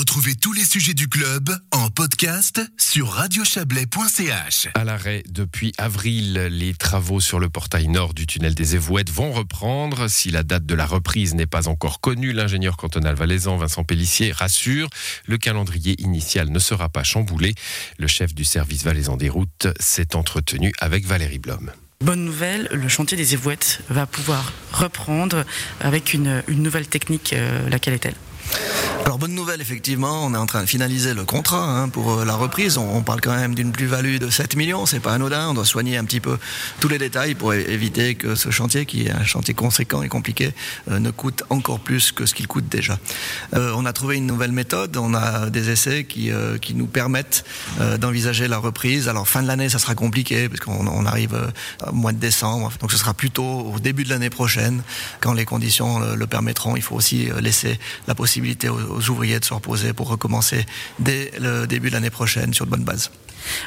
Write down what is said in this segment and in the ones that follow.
Retrouvez tous les sujets du club en podcast sur radiochablais.ch. À l'arrêt depuis avril, les travaux sur le portail nord du tunnel des Évouettes vont reprendre. Si la date de la reprise n'est pas encore connue, l'ingénieur cantonal valaisan Vincent Pellissier rassure, le calendrier initial ne sera pas chamboulé. Le chef du service valaisan des routes s'est entretenu avec Valérie Blom. Bonne nouvelle, le chantier des Évouettes va pouvoir reprendre avec une, une nouvelle technique. Euh, laquelle est-elle? Alors bonne nouvelle, effectivement, on est en train de finaliser le contrat hein, pour euh, la reprise. On, parle quand même d'une plus-value de 7 millions, c'est pas anodin. On doit soigner un petit peu tous les détails pour éviter que ce chantier, qui est un chantier conséquent et compliqué, euh, ne coûte encore plus que ce qu'il coûte déjà. Euh, on a trouvé une nouvelle méthode, on a des essais qui, qui nous permettent d'envisager la reprise. Alors fin de l'année, ça sera compliqué parce qu'on arrive au mois de décembre, donc ce sera plutôt au début de l'année prochaine quand les conditions le, le permettront. Il faut aussi laisser la possibilité aux aux ouvriers de se reposer pour recommencer dès le début de l'année prochaine sur de bonnes bases.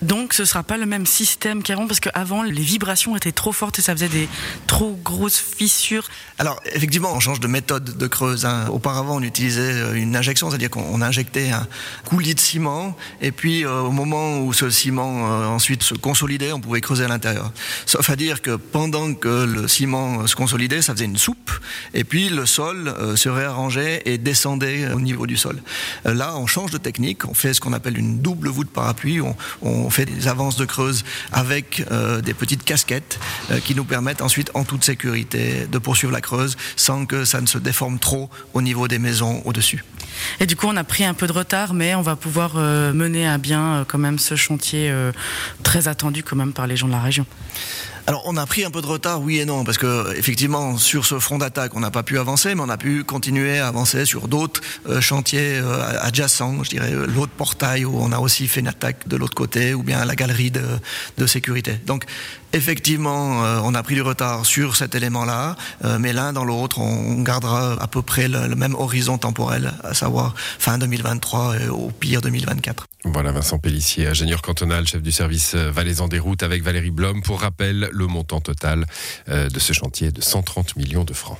Donc ce ne sera pas le même système qu'avant parce qu'avant les vibrations étaient trop fortes et ça faisait des trop grosses fissures. Alors effectivement on change de méthode de creuse. Hein. Auparavant on utilisait euh, une injection, c'est-à-dire qu'on injectait un coulis de ciment et puis euh, au moment où ce ciment euh, ensuite se consolidait on pouvait creuser à l'intérieur. Sauf à dire que pendant que le ciment se consolidait ça faisait une soupe et puis le sol se réarrangeait et descendait au niveau du sol. Là on change de technique, on fait ce qu'on appelle une double voûte parapluie. On, fait des avances de creuse avec euh, des petites casquettes euh, qui nous permettent ensuite, en toute sécurité, de poursuivre la creuse sans que ça ne se déforme trop au niveau des maisons au-dessus. Et du coup, on a pris un peu de retard, mais on va pouvoir euh, mener à bien quand même ce chantier très attendu quand même par les gens de la région. Alors on a pris un peu de retard, oui et non, parce que effectivement sur ce front d'attaque on n'a pas pu avancer, mais on a pu continuer à avancer sur d'autres euh, chantiers euh, adjacents, je dirais l'autre portail où on a aussi fait une attaque de l'autre côté, ou bien la galerie de, sécurité. Donc effectivement euh, on a pris du retard sur cet élément-là, mais l'un dans l'autre on gardera à peu près le, le, même horizon temporel, à savoir fin 2023 et au pire 2024. Voilà Vincent Pellissier, ingénieur cantonal, chef du service valaisan des routes avec Valérie Blom. Pour rappel, le montant total euh, de ce chantier est de 130 millions de francs.